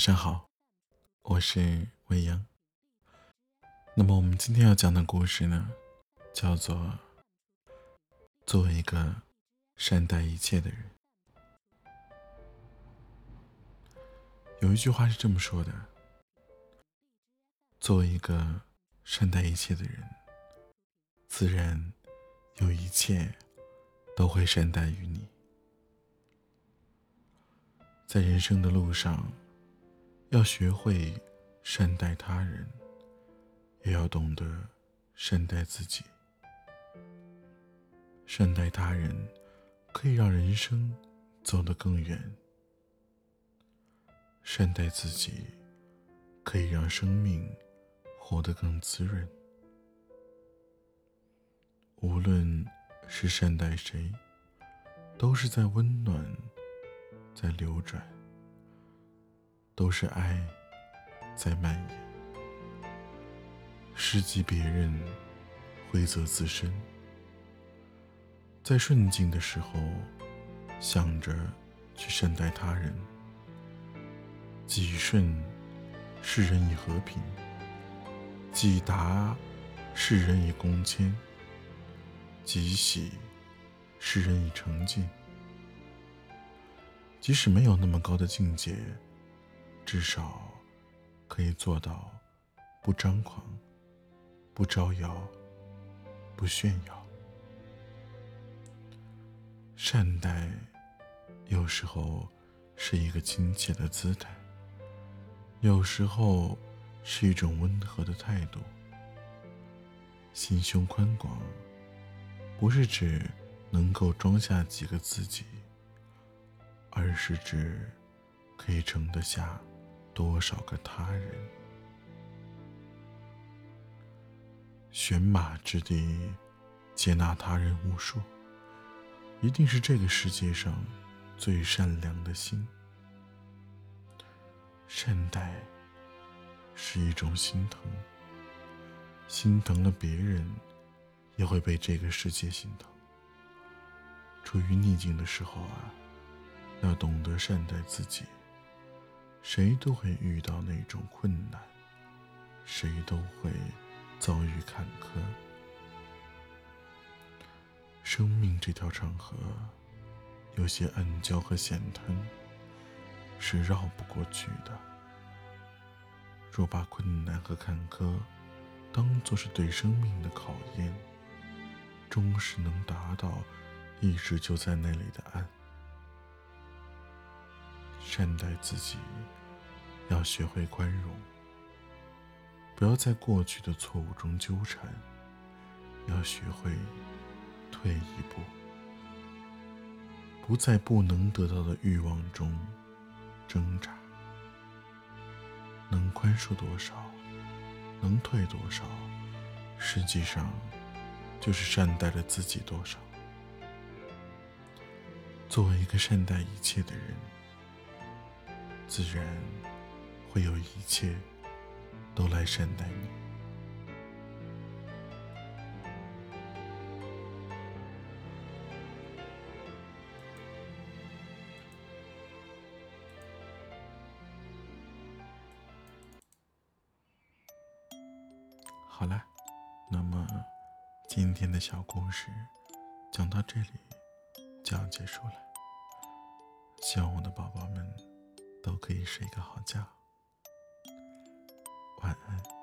晚上好，我是未央。那么我们今天要讲的故事呢，叫做《做一个善待一切的人》。有一句话是这么说的：“做一个善待一切的人，自然有一切都会善待于你。”在人生的路上。要学会善待他人，也要懂得善待自己。善待他人，可以让人生走得更远；善待自己，可以让生命活得更滋润。无论是善待谁，都是在温暖，在流转。都是爱在蔓延，施及别人，惠泽自身。在顺境的时候，想着去善待他人；己顺，世人以和平；己达，世人以恭谦；己喜，世人以诚敬。即使没有那么高的境界。至少可以做到不张狂、不招摇、不炫耀。善待有时候是一个亲切的姿态，有时候是一种温和的态度。心胸宽广，不是指能够装下几个自己，而是指可以盛得下。多少个他人？选马之地，接纳他人无数，一定是这个世界上最善良的心。善待是一种心疼，心疼了别人，也会被这个世界心疼。处于逆境的时候啊，要懂得善待自己。谁都会遇到那种困难，谁都会遭遇坎坷。生命这条长河，有些暗礁和险滩是绕不过去的。若把困难和坎坷当作是对生命的考验，终是能达到一直就在那里的岸。善待自己，要学会宽容，不要在过去的错误中纠缠，要学会退一步，不在不能得到的欲望中挣扎。能宽恕多少，能退多少，实际上就是善待了自己多少。作为一个善待一切的人。自然会有一切都来善待你。好了，那么今天的小故事讲到这里就要结束了。希望我的宝宝们。都可以睡个好觉，晚安。